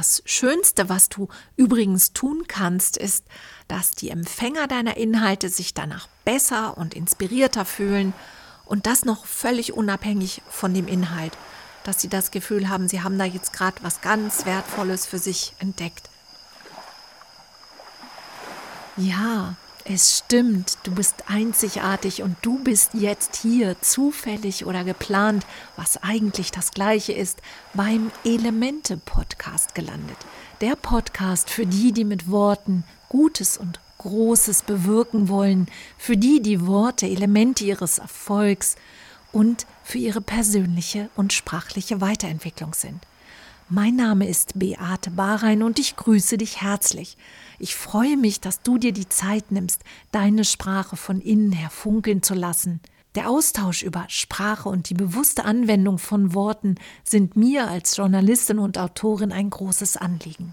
Das Schönste, was du übrigens tun kannst, ist, dass die Empfänger deiner Inhalte sich danach besser und inspirierter fühlen und das noch völlig unabhängig von dem Inhalt, dass sie das Gefühl haben, sie haben da jetzt gerade was ganz Wertvolles für sich entdeckt. Ja, es stimmt, du bist einzigartig und du bist jetzt hier, zufällig oder geplant, was eigentlich das gleiche ist, beim Elemente-Podcast gelandet. Der Podcast für die, die mit Worten Gutes und Großes bewirken wollen, für die die Worte Elemente ihres Erfolgs und für ihre persönliche und sprachliche Weiterentwicklung sind. Mein Name ist Beate Bahrein und ich grüße dich herzlich. Ich freue mich, dass du dir die Zeit nimmst, deine Sprache von innen her funkeln zu lassen. Der Austausch über Sprache und die bewusste Anwendung von Worten sind mir als Journalistin und Autorin ein großes Anliegen.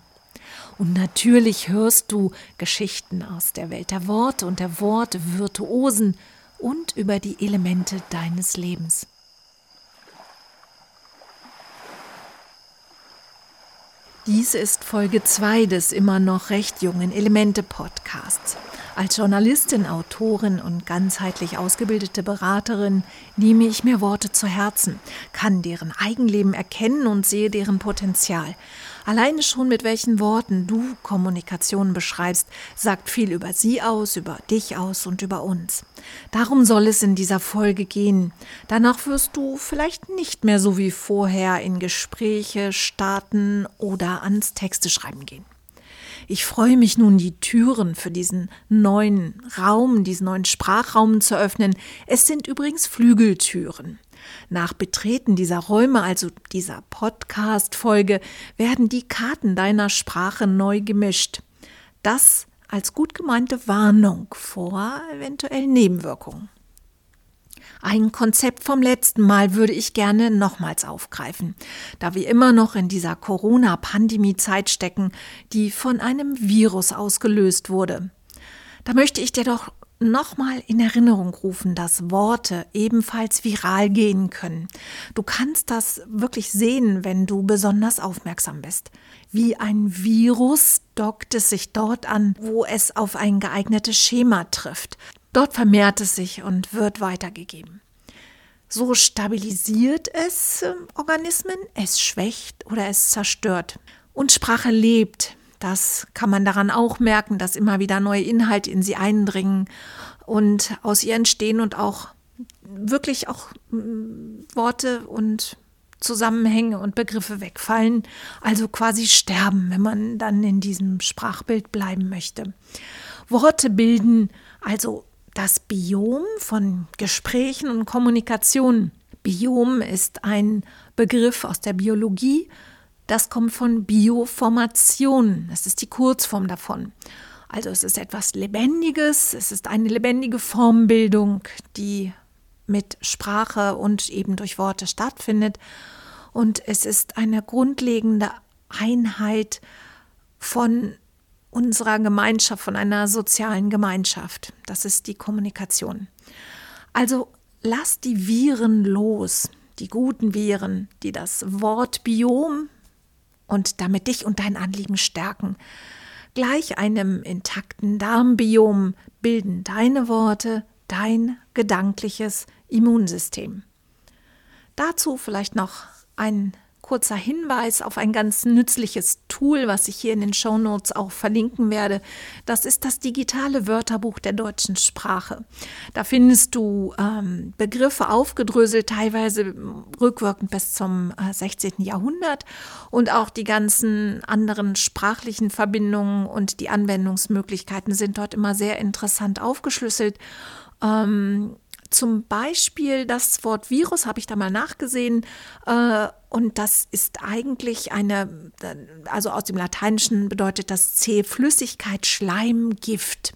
Und natürlich hörst du Geschichten aus der Welt der Worte und der Worte Virtuosen und über die Elemente deines Lebens. Dies ist Folge 2 des immer noch recht jungen Elemente-Podcasts. Als Journalistin, Autorin und ganzheitlich ausgebildete Beraterin nehme ich mir Worte zu Herzen, kann deren Eigenleben erkennen und sehe deren Potenzial. Alleine schon mit welchen Worten du Kommunikation beschreibst, sagt viel über sie aus, über dich aus und über uns. Darum soll es in dieser Folge gehen. Danach wirst du vielleicht nicht mehr so wie vorher in Gespräche starten oder ans Texte schreiben gehen. Ich freue mich nun, die Türen für diesen neuen Raum, diesen neuen Sprachraum zu öffnen. Es sind übrigens Flügeltüren. Nach Betreten dieser Räume, also dieser Podcast-Folge, werden die Karten deiner Sprache neu gemischt. Das als gut gemeinte Warnung vor eventuellen Nebenwirkungen. Ein Konzept vom letzten Mal würde ich gerne nochmals aufgreifen, da wir immer noch in dieser Corona-Pandemie-Zeit stecken, die von einem Virus ausgelöst wurde. Da möchte ich dir doch nochmal in Erinnerung rufen, dass Worte ebenfalls viral gehen können. Du kannst das wirklich sehen, wenn du besonders aufmerksam bist. Wie ein Virus dockt es sich dort an, wo es auf ein geeignetes Schema trifft. Dort vermehrt es sich und wird weitergegeben. So stabilisiert es äh, Organismen, es schwächt oder es zerstört. Und Sprache lebt, das kann man daran auch merken, dass immer wieder neue Inhalte in sie eindringen und aus ihr entstehen und auch wirklich auch mm, Worte und Zusammenhänge und Begriffe wegfallen, also quasi sterben, wenn man dann in diesem Sprachbild bleiben möchte. Worte bilden also das Biom von Gesprächen und Kommunikation. Biom ist ein Begriff aus der Biologie, das kommt von Bioformation. Das ist die Kurzform davon. Also es ist etwas Lebendiges, es ist eine lebendige Formbildung, die mit Sprache und eben durch Worte stattfindet. Und es ist eine grundlegende Einheit von unserer Gemeinschaft, von einer sozialen Gemeinschaft. Das ist die Kommunikation. Also lass die Viren los, die guten Viren, die das Wort Biom und damit dich und dein Anliegen stärken. Gleich einem intakten Darmbiom bilden deine Worte dein gedankliches Immunsystem. Dazu vielleicht noch ein kurzer Hinweis auf ein ganz nützliches Tool, was ich hier in den Show Notes auch verlinken werde. Das ist das digitale Wörterbuch der deutschen Sprache. Da findest du ähm, Begriffe aufgedröselt, teilweise rückwirkend bis zum äh, 16. Jahrhundert und auch die ganzen anderen sprachlichen Verbindungen und die Anwendungsmöglichkeiten sind dort immer sehr interessant aufgeschlüsselt. Ähm, zum Beispiel das Wort Virus habe ich da mal nachgesehen äh, und das ist eigentlich eine, also aus dem Lateinischen bedeutet das C Flüssigkeit, Schleim, Gift.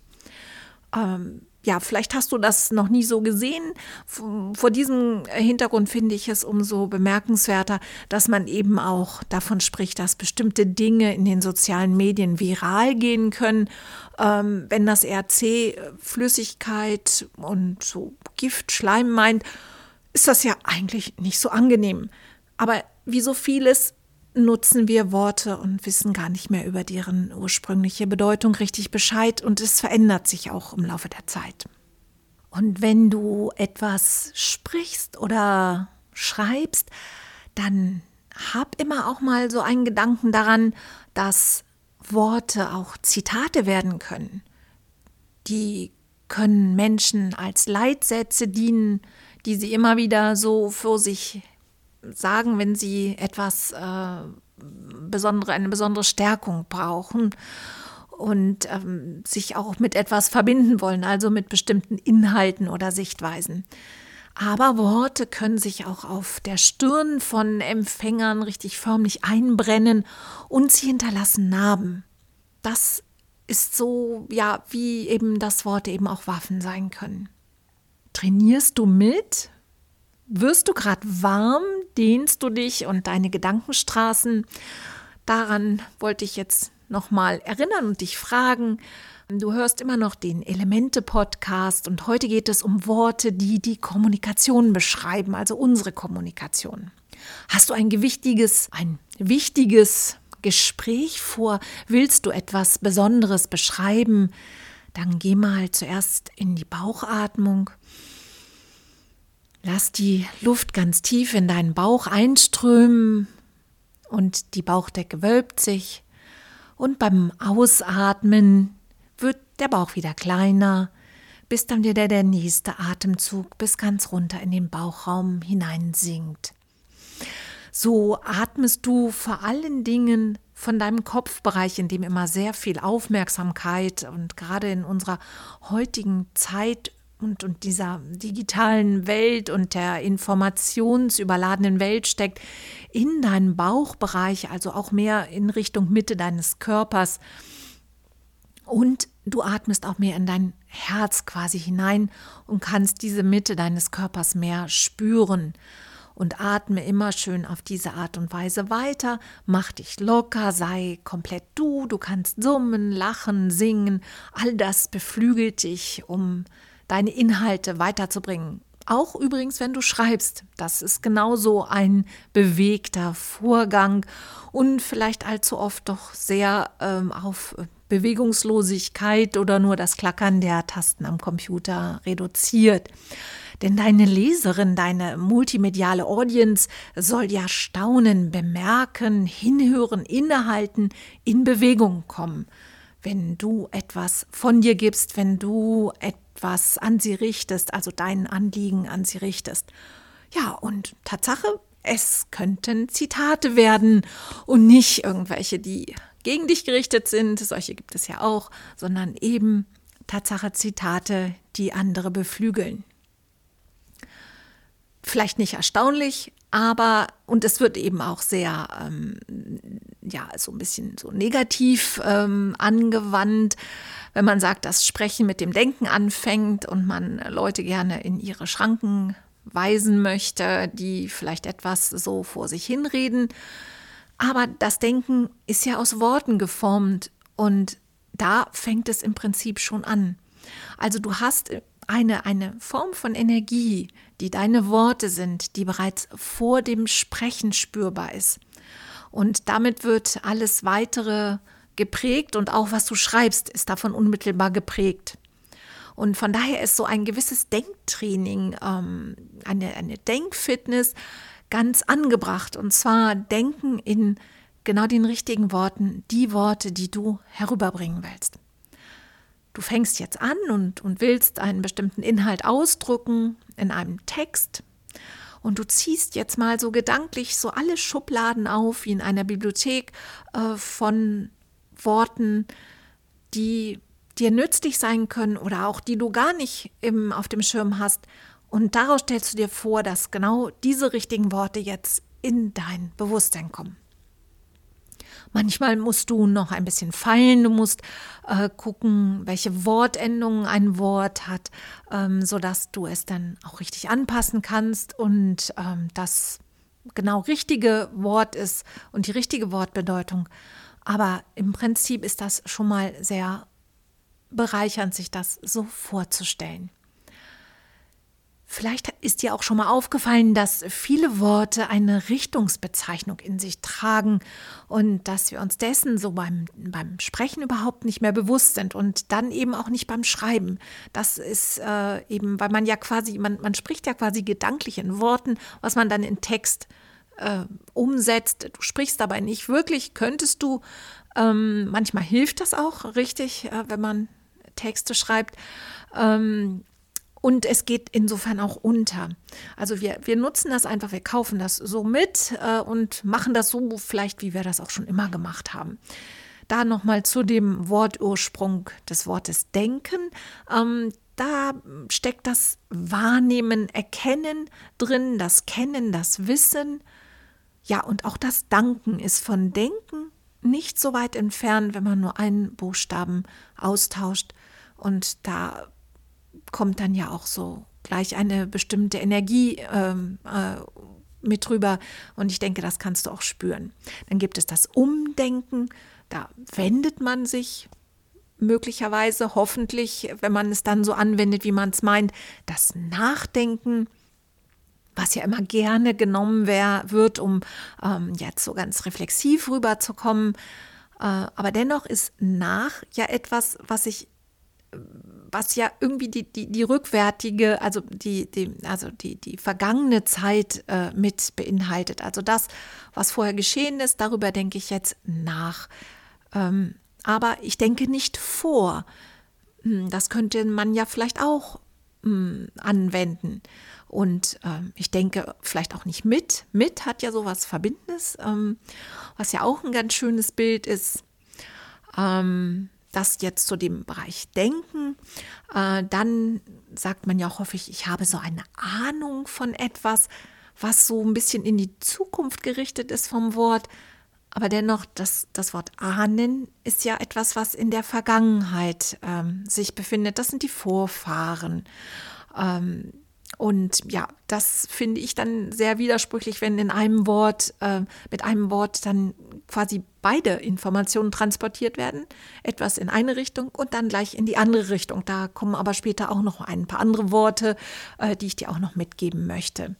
Ähm, ja, vielleicht hast du das noch nie so gesehen. Vor diesem Hintergrund finde ich es umso bemerkenswerter, dass man eben auch davon spricht, dass bestimmte Dinge in den sozialen Medien viral gehen können. Ähm, wenn das RC Flüssigkeit und so Gift, Schleim meint, ist das ja eigentlich nicht so angenehm. Aber wie so vieles nutzen wir Worte und wissen gar nicht mehr über deren ursprüngliche Bedeutung richtig Bescheid und es verändert sich auch im Laufe der Zeit. Und wenn du etwas sprichst oder schreibst, dann hab immer auch mal so einen Gedanken daran, dass Worte auch Zitate werden können. Die können Menschen als Leitsätze dienen, die sie immer wieder so für sich sagen, wenn sie etwas äh, besondere, eine besondere Stärkung brauchen und ähm, sich auch mit etwas verbinden wollen, also mit bestimmten Inhalten oder Sichtweisen. Aber Worte können sich auch auf der Stirn von Empfängern richtig förmlich einbrennen und sie hinterlassen Narben. Das ist so, ja, wie eben das Worte eben auch Waffen sein können. Trainierst du mit? Wirst du gerade warm? Dehnst du dich und deine Gedankenstraßen? Daran wollte ich jetzt nochmal erinnern und dich fragen. Du hörst immer noch den Elemente-Podcast und heute geht es um Worte, die die Kommunikation beschreiben, also unsere Kommunikation. Hast du ein gewichtiges, ein wichtiges Gespräch vor? Willst du etwas Besonderes beschreiben? Dann geh mal zuerst in die Bauchatmung Lass die Luft ganz tief in deinen Bauch einströmen und die Bauchdecke wölbt sich. Und beim Ausatmen wird der Bauch wieder kleiner, bis dann wieder der nächste Atemzug bis ganz runter in den Bauchraum hineinsinkt. So atmest du vor allen Dingen von deinem Kopfbereich, in dem immer sehr viel Aufmerksamkeit und gerade in unserer heutigen Zeit und, und dieser digitalen Welt und der informationsüberladenen Welt steckt, in deinen Bauchbereich, also auch mehr in Richtung Mitte deines Körpers. Und du atmest auch mehr in dein Herz quasi hinein und kannst diese Mitte deines Körpers mehr spüren. Und atme immer schön auf diese Art und Weise weiter. Mach dich locker, sei komplett du. Du kannst summen, lachen, singen. All das beflügelt dich, um deine Inhalte weiterzubringen. Auch übrigens, wenn du schreibst, das ist genauso ein bewegter Vorgang und vielleicht allzu oft doch sehr ähm, auf Bewegungslosigkeit oder nur das Klackern der Tasten am Computer reduziert. Denn deine Leserin, deine multimediale Audience soll ja staunen, bemerken, hinhören, innehalten, in Bewegung kommen. Wenn du etwas von dir gibst, wenn du etwas an sie richtest, also dein Anliegen an sie richtest. Ja, und Tatsache, es könnten Zitate werden und nicht irgendwelche, die gegen dich gerichtet sind, solche gibt es ja auch, sondern eben Tatsache Zitate, die andere beflügeln. Vielleicht nicht erstaunlich, aber, und es wird eben auch sehr, ähm, ja, so ein bisschen so negativ ähm, angewandt wenn man sagt, dass Sprechen mit dem Denken anfängt und man Leute gerne in ihre Schranken weisen möchte, die vielleicht etwas so vor sich hinreden. Aber das Denken ist ja aus Worten geformt und da fängt es im Prinzip schon an. Also du hast eine, eine Form von Energie, die deine Worte sind, die bereits vor dem Sprechen spürbar ist. Und damit wird alles weitere geprägt und auch was du schreibst, ist davon unmittelbar geprägt. Und von daher ist so ein gewisses Denktraining, ähm, eine, eine Denkfitness ganz angebracht. Und zwar Denken in genau den richtigen Worten, die Worte, die du herüberbringen willst. Du fängst jetzt an und, und willst einen bestimmten Inhalt ausdrücken in einem Text. Und du ziehst jetzt mal so gedanklich so alle Schubladen auf, wie in einer Bibliothek, äh, von Worten, die dir nützlich sein können oder auch die du gar nicht im, auf dem Schirm hast. Und daraus stellst du dir vor, dass genau diese richtigen Worte jetzt in dein Bewusstsein kommen. Manchmal musst du noch ein bisschen feilen, du musst äh, gucken, welche Wortendungen ein Wort hat, ähm, sodass du es dann auch richtig anpassen kannst und ähm, das genau richtige Wort ist und die richtige Wortbedeutung. Aber im Prinzip ist das schon mal sehr bereichernd, sich das so vorzustellen. Vielleicht ist dir auch schon mal aufgefallen, dass viele Worte eine Richtungsbezeichnung in sich tragen und dass wir uns dessen so beim, beim Sprechen überhaupt nicht mehr bewusst sind und dann eben auch nicht beim Schreiben. Das ist äh, eben, weil man ja quasi, man, man spricht ja quasi gedanklich in Worten, was man dann in Text äh, umsetzt. Du sprichst dabei nicht wirklich, könntest du. Ähm, manchmal hilft das auch richtig, äh, wenn man Texte schreibt. Ähm, und es geht insofern auch unter. Also wir, wir nutzen das einfach, wir kaufen das so mit äh, und machen das so vielleicht, wie wir das auch schon immer gemacht haben. Da nochmal zu dem Wortursprung des Wortes denken. Ähm, da steckt das Wahrnehmen, Erkennen drin, das Kennen, das Wissen. Ja, und auch das Danken ist von Denken nicht so weit entfernt, wenn man nur einen Buchstaben austauscht. Und da kommt dann ja auch so gleich eine bestimmte Energie ähm, äh, mit drüber. Und ich denke, das kannst du auch spüren. Dann gibt es das Umdenken. Da wendet man sich möglicherweise, hoffentlich, wenn man es dann so anwendet, wie man es meint, das Nachdenken was ja immer gerne genommen wär, wird, um ähm, jetzt so ganz reflexiv rüberzukommen. Äh, aber dennoch ist nach ja etwas, was ich was ja irgendwie die, die, die rückwärtige, also die, die, also die, die vergangene Zeit äh, mit beinhaltet. Also das, was vorher geschehen ist, darüber denke ich jetzt nach. Ähm, aber ich denke nicht vor. Hm, das könnte man ja vielleicht auch hm, anwenden. Und ähm, ich denke vielleicht auch nicht mit. Mit hat ja sowas Verbindendes, ähm, was ja auch ein ganz schönes Bild ist. Ähm, das jetzt zu dem Bereich Denken, äh, dann sagt man ja auch häufig, ich habe so eine Ahnung von etwas, was so ein bisschen in die Zukunft gerichtet ist vom Wort. Aber dennoch, das, das Wort ahnen ist ja etwas, was in der Vergangenheit ähm, sich befindet. Das sind die Vorfahren. Ähm, und ja, das finde ich dann sehr widersprüchlich, wenn in einem Wort, äh, mit einem Wort dann quasi beide Informationen transportiert werden. Etwas in eine Richtung und dann gleich in die andere Richtung. Da kommen aber später auch noch ein paar andere Worte, äh, die ich dir auch noch mitgeben möchte.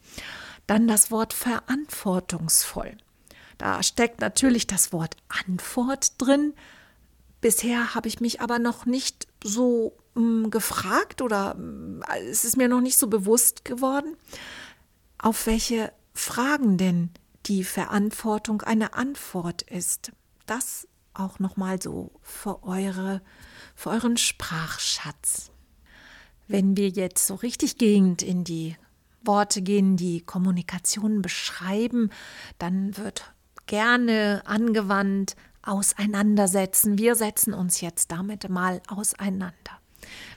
Dann das Wort verantwortungsvoll. Da steckt natürlich das Wort Antwort drin. Bisher habe ich mich aber noch nicht so mh, gefragt oder mh, es ist mir noch nicht so bewusst geworden, auf welche Fragen denn die Verantwortung eine Antwort ist. Das auch noch mal so für eure für euren Sprachschatz. Wenn wir jetzt so richtig gehend in die Worte gehen, die Kommunikation beschreiben, dann wird gerne angewandt auseinandersetzen. Wir setzen uns jetzt damit mal auseinander.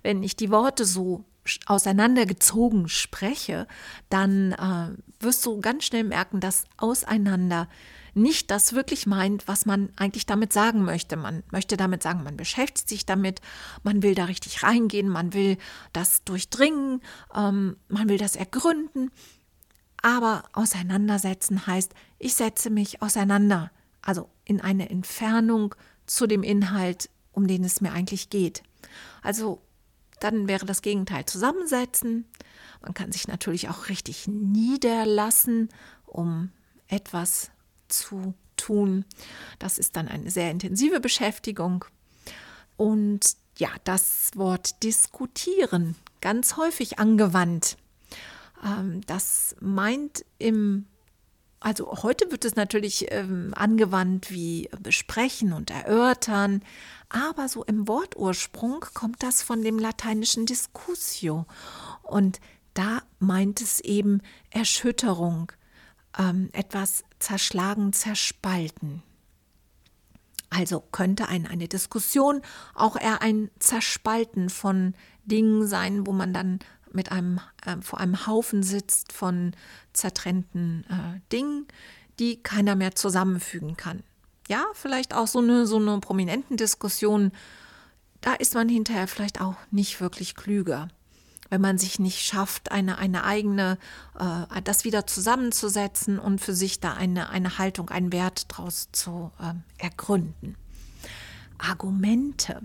Wenn ich die Worte so auseinandergezogen spreche, dann äh, wirst du ganz schnell merken, dass auseinander nicht das wirklich meint, was man eigentlich damit sagen möchte. Man möchte damit sagen, man beschäftigt sich damit, man will da richtig reingehen, man will das durchdringen, ähm, man will das ergründen. Aber auseinandersetzen heißt, ich setze mich auseinander, also in eine Entfernung zu dem Inhalt, um den es mir eigentlich geht. Also dann wäre das Gegenteil zusammensetzen. Man kann sich natürlich auch richtig niederlassen, um etwas zu tun. Das ist dann eine sehr intensive Beschäftigung. Und ja, das Wort diskutieren, ganz häufig angewandt. Ähm, das meint im also heute wird es natürlich ähm, angewandt wie besprechen und erörtern, aber so im Wortursprung kommt das von dem lateinischen discussio und da meint es eben Erschütterung, ähm, etwas zerschlagen, zerspalten. Also könnte ein, eine Diskussion auch eher ein Zerspalten von Dingen sein, wo man dann mit einem, äh, vor einem Haufen sitzt von zertrennten äh, Dingen, die keiner mehr zusammenfügen kann. Ja, vielleicht auch so eine, so eine prominenten Diskussion, da ist man hinterher vielleicht auch nicht wirklich klüger, wenn man sich nicht schafft, eine, eine eigene, äh, das wieder zusammenzusetzen und für sich da eine, eine Haltung, einen Wert draus zu äh, ergründen. Argumente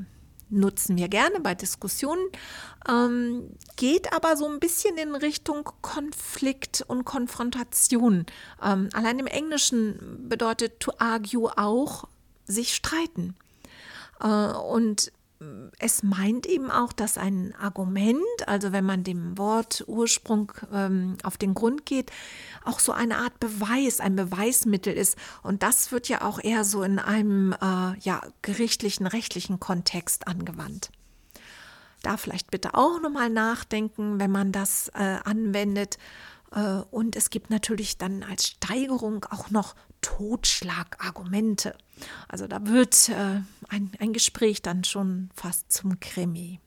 nutzen wir gerne bei Diskussionen, ähm, geht aber so ein bisschen in Richtung Konflikt und Konfrontation. Ähm, allein im Englischen bedeutet to argue auch sich streiten. Äh, und es meint eben auch, dass ein Argument, also wenn man dem Wort Ursprung ähm, auf den Grund geht, auch so eine Art Beweis, ein Beweismittel ist. Und das wird ja auch eher so in einem äh, ja, gerichtlichen, rechtlichen Kontext angewandt. Da vielleicht bitte auch nochmal nachdenken, wenn man das äh, anwendet. Äh, und es gibt natürlich dann als Steigerung auch noch Totschlagargumente. Also da wird äh, ein, ein Gespräch dann schon fast zum Krimi.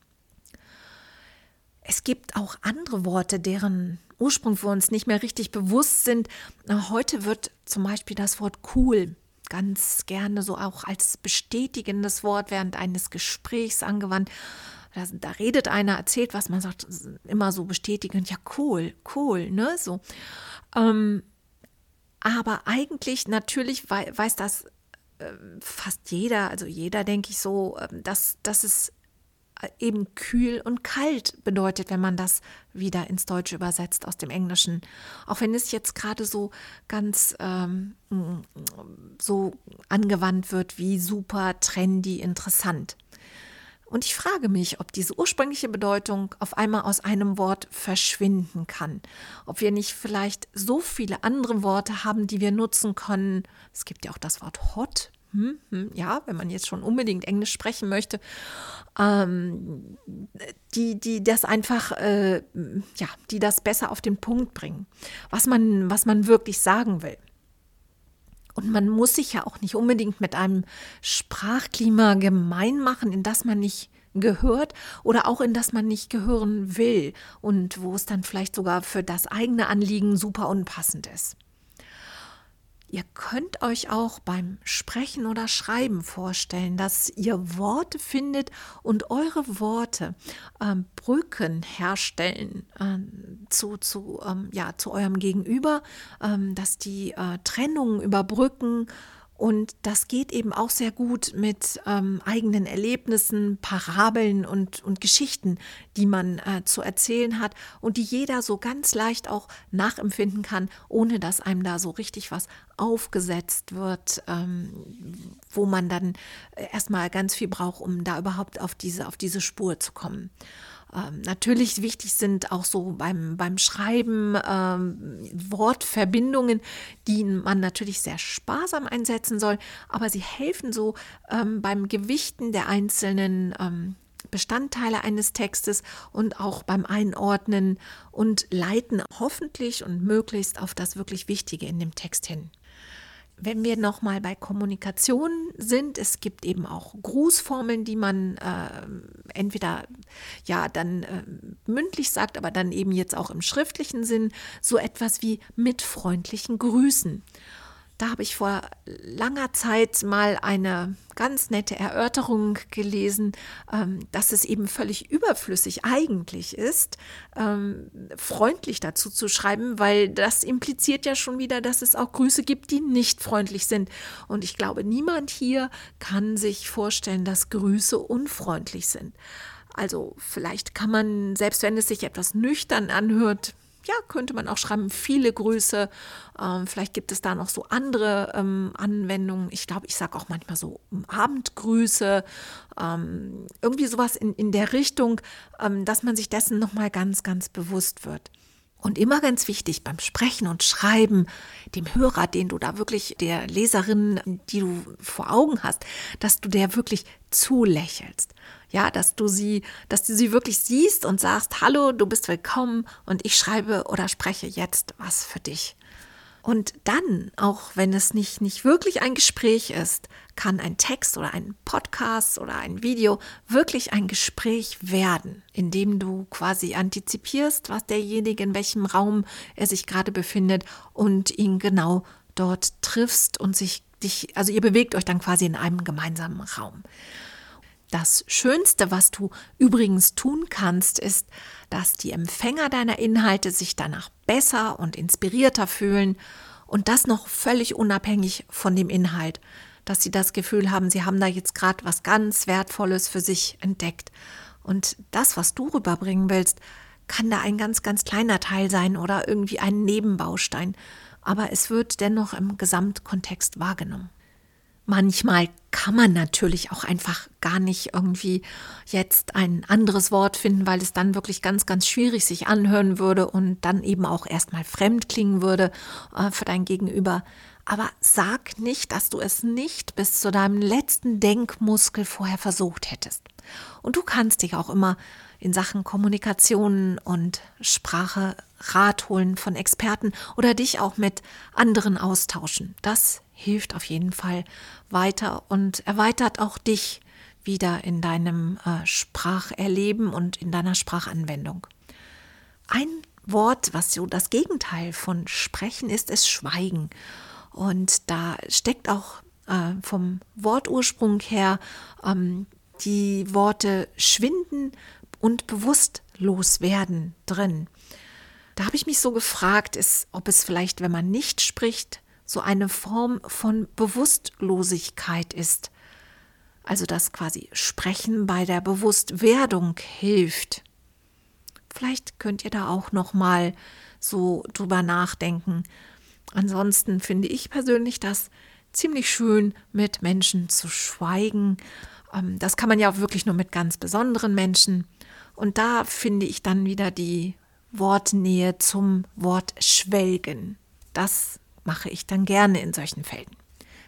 Es gibt auch andere Worte, deren Ursprung für uns nicht mehr richtig bewusst sind. Heute wird zum Beispiel das Wort cool ganz gerne so auch als bestätigendes Wort während eines Gesprächs angewandt. Da, da, redet einer, erzählt was, man sagt immer so bestätigend, ja cool, cool, ne, so. Ähm, aber eigentlich, natürlich weiß das äh, fast jeder, also jeder, denke ich so, äh, dass, dass es äh, eben kühl und kalt bedeutet, wenn man das wieder ins Deutsche übersetzt aus dem Englischen. Auch wenn es jetzt gerade so ganz ähm, so angewandt wird wie super, trendy, interessant. Und ich frage mich, ob diese ursprüngliche Bedeutung auf einmal aus einem Wort verschwinden kann. Ob wir nicht vielleicht so viele andere Worte haben, die wir nutzen können. Es gibt ja auch das Wort hot. Hm, hm, ja, wenn man jetzt schon unbedingt Englisch sprechen möchte, ähm, die, die das einfach, äh, ja, die das besser auf den Punkt bringen, was man, was man wirklich sagen will. Und man muss sich ja auch nicht unbedingt mit einem Sprachklima gemein machen, in das man nicht gehört oder auch in das man nicht gehören will und wo es dann vielleicht sogar für das eigene Anliegen super unpassend ist. Ihr könnt euch auch beim Sprechen oder Schreiben vorstellen, dass ihr Worte findet und eure Worte ähm, Brücken herstellen ähm, zu, zu, ähm, ja, zu eurem Gegenüber, ähm, dass die äh, Trennungen überbrücken und das geht eben auch sehr gut mit ähm, eigenen Erlebnissen, Parabeln und, und Geschichten, die man äh, zu erzählen hat und die jeder so ganz leicht auch nachempfinden kann, ohne dass einem da so richtig was aufgesetzt wird, ähm, wo man dann äh, erstmal ganz viel braucht, um da überhaupt auf diese, auf diese Spur zu kommen. Ähm, natürlich wichtig sind auch so beim, beim Schreiben ähm, Wortverbindungen, die man natürlich sehr sparsam einsetzen soll, aber sie helfen so ähm, beim Gewichten der einzelnen ähm, Bestandteile eines Textes und auch beim Einordnen und leiten hoffentlich und möglichst auf das wirklich Wichtige in dem Text hin. Wenn wir nochmal bei Kommunikation sind, es gibt eben auch Grußformeln, die man äh, entweder ja dann äh, mündlich sagt, aber dann eben jetzt auch im schriftlichen Sinn, so etwas wie mit freundlichen Grüßen. Da habe ich vor langer Zeit mal eine ganz nette Erörterung gelesen, ähm, dass es eben völlig überflüssig eigentlich ist, ähm, freundlich dazu zu schreiben, weil das impliziert ja schon wieder, dass es auch Grüße gibt, die nicht freundlich sind. Und ich glaube, niemand hier kann sich vorstellen, dass Grüße unfreundlich sind. Also vielleicht kann man, selbst wenn es sich etwas nüchtern anhört, ja, könnte man auch schreiben, viele Grüße. Ähm, vielleicht gibt es da noch so andere ähm, Anwendungen. Ich glaube, ich sage auch manchmal so Abendgrüße. Ähm, irgendwie sowas in, in der Richtung, ähm, dass man sich dessen nochmal ganz, ganz bewusst wird. Und immer ganz wichtig beim Sprechen und Schreiben, dem Hörer, den du da wirklich, der Leserin, die du vor Augen hast, dass du der wirklich zulächelst. Ja, dass du sie, dass du sie wirklich siehst und sagst, hallo, du bist willkommen und ich schreibe oder spreche jetzt was für dich. Und dann, auch wenn es nicht, nicht wirklich ein Gespräch ist, kann ein Text oder ein Podcast oder ein Video wirklich ein Gespräch werden, in dem du quasi antizipierst, was derjenige, in welchem Raum er sich gerade befindet und ihn genau dort triffst und sich dich, also ihr bewegt euch dann quasi in einem gemeinsamen Raum. Das Schönste, was du übrigens tun kannst, ist, dass die Empfänger deiner Inhalte sich danach besser und inspirierter fühlen und das noch völlig unabhängig von dem Inhalt. dass sie das Gefühl haben, sie haben da jetzt gerade was ganz Wertvolles für sich entdeckt. Und das, was du rüberbringen willst, kann da ein ganz, ganz kleiner Teil sein oder irgendwie ein Nebenbaustein. Aber es wird dennoch im Gesamtkontext wahrgenommen. Manchmal kann man natürlich auch einfach gar nicht irgendwie jetzt ein anderes Wort finden, weil es dann wirklich ganz, ganz schwierig sich anhören würde und dann eben auch erstmal fremd klingen würde äh, für dein Gegenüber. Aber sag nicht, dass du es nicht bis zu deinem letzten Denkmuskel vorher versucht hättest. Und du kannst dich auch immer in Sachen Kommunikation und Sprache Rat holen von Experten oder dich auch mit anderen austauschen. Das hilft auf jeden Fall weiter und erweitert auch dich wieder in deinem äh, Spracherleben und in deiner Sprachanwendung. Ein Wort, was so das Gegenteil von Sprechen ist, ist Schweigen. Und da steckt auch äh, vom Wortursprung her ähm, die Worte schwinden und bewusstlos werden drin. Da habe ich mich so gefragt, ist, ob es vielleicht, wenn man nicht spricht, so eine Form von Bewusstlosigkeit ist. Also dass quasi Sprechen bei der Bewusstwerdung hilft. Vielleicht könnt ihr da auch noch mal so drüber nachdenken. Ansonsten finde ich persönlich das ziemlich schön, mit Menschen zu schweigen. Ähm, das kann man ja auch wirklich nur mit ganz besonderen Menschen. Und da finde ich dann wieder die Wortnähe zum Wort schwelgen. Das mache ich dann gerne in solchen Fällen.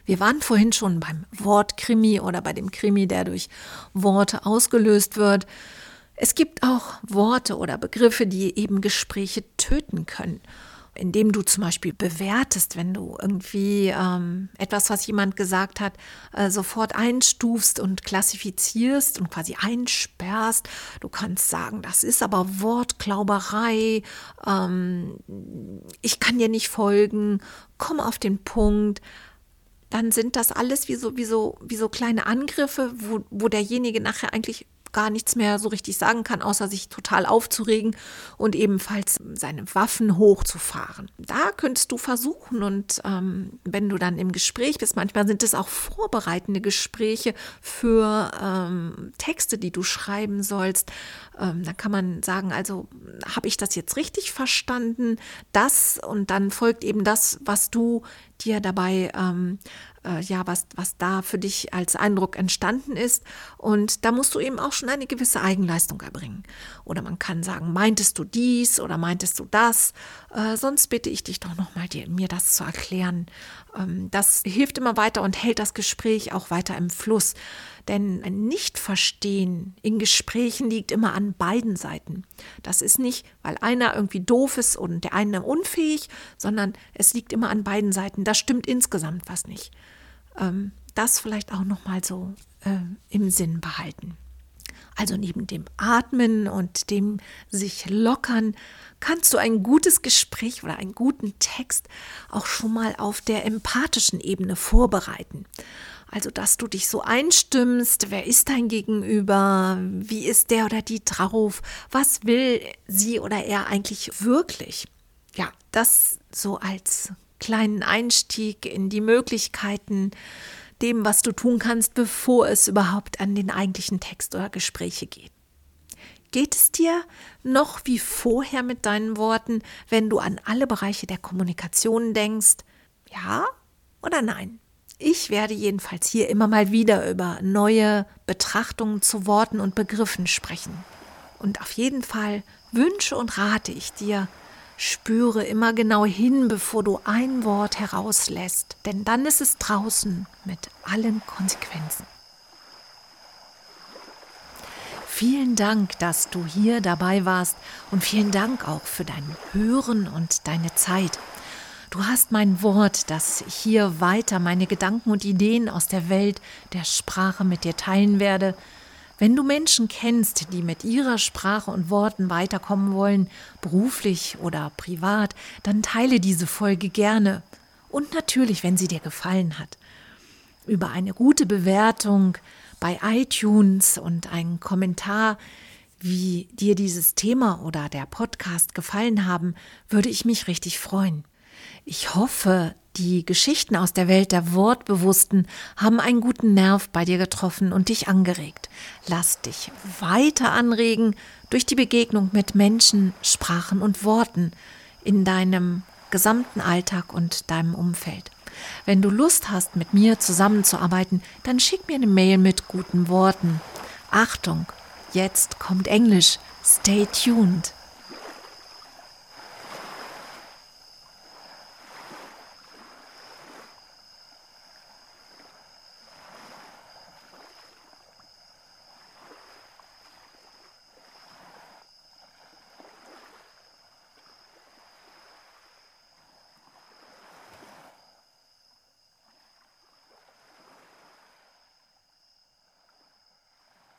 Wir waren vorhin schon beim Wort Krimi oder bei dem Krimi, der durch Worte ausgelöst wird. Es gibt auch Worte oder Begriffe, die eben Gespräche töten können indem du zum Beispiel bewertest, wenn du irgendwie ähm, etwas, was jemand gesagt hat, äh, sofort einstufst und klassifizierst und quasi einsperrst. Du kannst sagen, das ist aber Wortklauberei, ähm, ich kann dir nicht folgen, komm auf den Punkt dann sind das alles wie so, wie so, wie so kleine Angriffe, wo, wo derjenige nachher eigentlich gar nichts mehr so richtig sagen kann, außer sich total aufzuregen und ebenfalls seine Waffen hochzufahren. Da könntest du versuchen und ähm, wenn du dann im Gespräch bist, manchmal sind es auch vorbereitende Gespräche für ähm, Texte, die du schreiben sollst. Ähm, da kann man sagen, also habe ich das jetzt richtig verstanden? Das und dann folgt eben das, was du dir dabei ähm, äh, ja, was, was da für dich als Eindruck entstanden ist. Und da musst du eben auch schon eine gewisse Eigenleistung erbringen. Oder man kann sagen, meintest du dies oder meintest du das? Äh, sonst bitte ich dich doch nochmal, mir das zu erklären. Ähm, das hilft immer weiter und hält das Gespräch auch weiter im Fluss. Denn ein Nichtverstehen in Gesprächen liegt immer an beiden Seiten. Das ist nicht, weil einer irgendwie doof ist und der eine unfähig, sondern es liegt immer an beiden Seiten. Da stimmt insgesamt was nicht. Ähm, das vielleicht auch noch mal so äh, im Sinn behalten. Also neben dem Atmen und dem sich lockern kannst du ein gutes Gespräch oder einen guten Text auch schon mal auf der empathischen Ebene vorbereiten. Also, dass du dich so einstimmst, wer ist dein Gegenüber, wie ist der oder die drauf, was will sie oder er eigentlich wirklich? Ja, das so als kleinen Einstieg in die Möglichkeiten, dem, was du tun kannst, bevor es überhaupt an den eigentlichen Text oder Gespräche geht. Geht es dir noch wie vorher mit deinen Worten, wenn du an alle Bereiche der Kommunikation denkst? Ja oder nein? Ich werde jedenfalls hier immer mal wieder über neue Betrachtungen zu Worten und Begriffen sprechen. Und auf jeden Fall wünsche und rate ich dir, spüre immer genau hin, bevor du ein Wort herauslässt, denn dann ist es draußen mit allen Konsequenzen. Vielen Dank, dass du hier dabei warst und vielen Dank auch für dein Hören und deine Zeit. Du hast mein Wort, dass ich hier weiter meine Gedanken und Ideen aus der Welt der Sprache mit dir teilen werde. Wenn du Menschen kennst, die mit ihrer Sprache und Worten weiterkommen wollen, beruflich oder privat, dann teile diese Folge gerne. Und natürlich, wenn sie dir gefallen hat. Über eine gute Bewertung bei iTunes und einen Kommentar, wie dir dieses Thema oder der Podcast gefallen haben, würde ich mich richtig freuen. Ich hoffe, die Geschichten aus der Welt der Wortbewussten haben einen guten Nerv bei dir getroffen und dich angeregt. Lass dich weiter anregen durch die Begegnung mit Menschen, Sprachen und Worten in deinem gesamten Alltag und deinem Umfeld. Wenn du Lust hast, mit mir zusammenzuarbeiten, dann schick mir eine Mail mit guten Worten. Achtung, jetzt kommt Englisch. Stay tuned.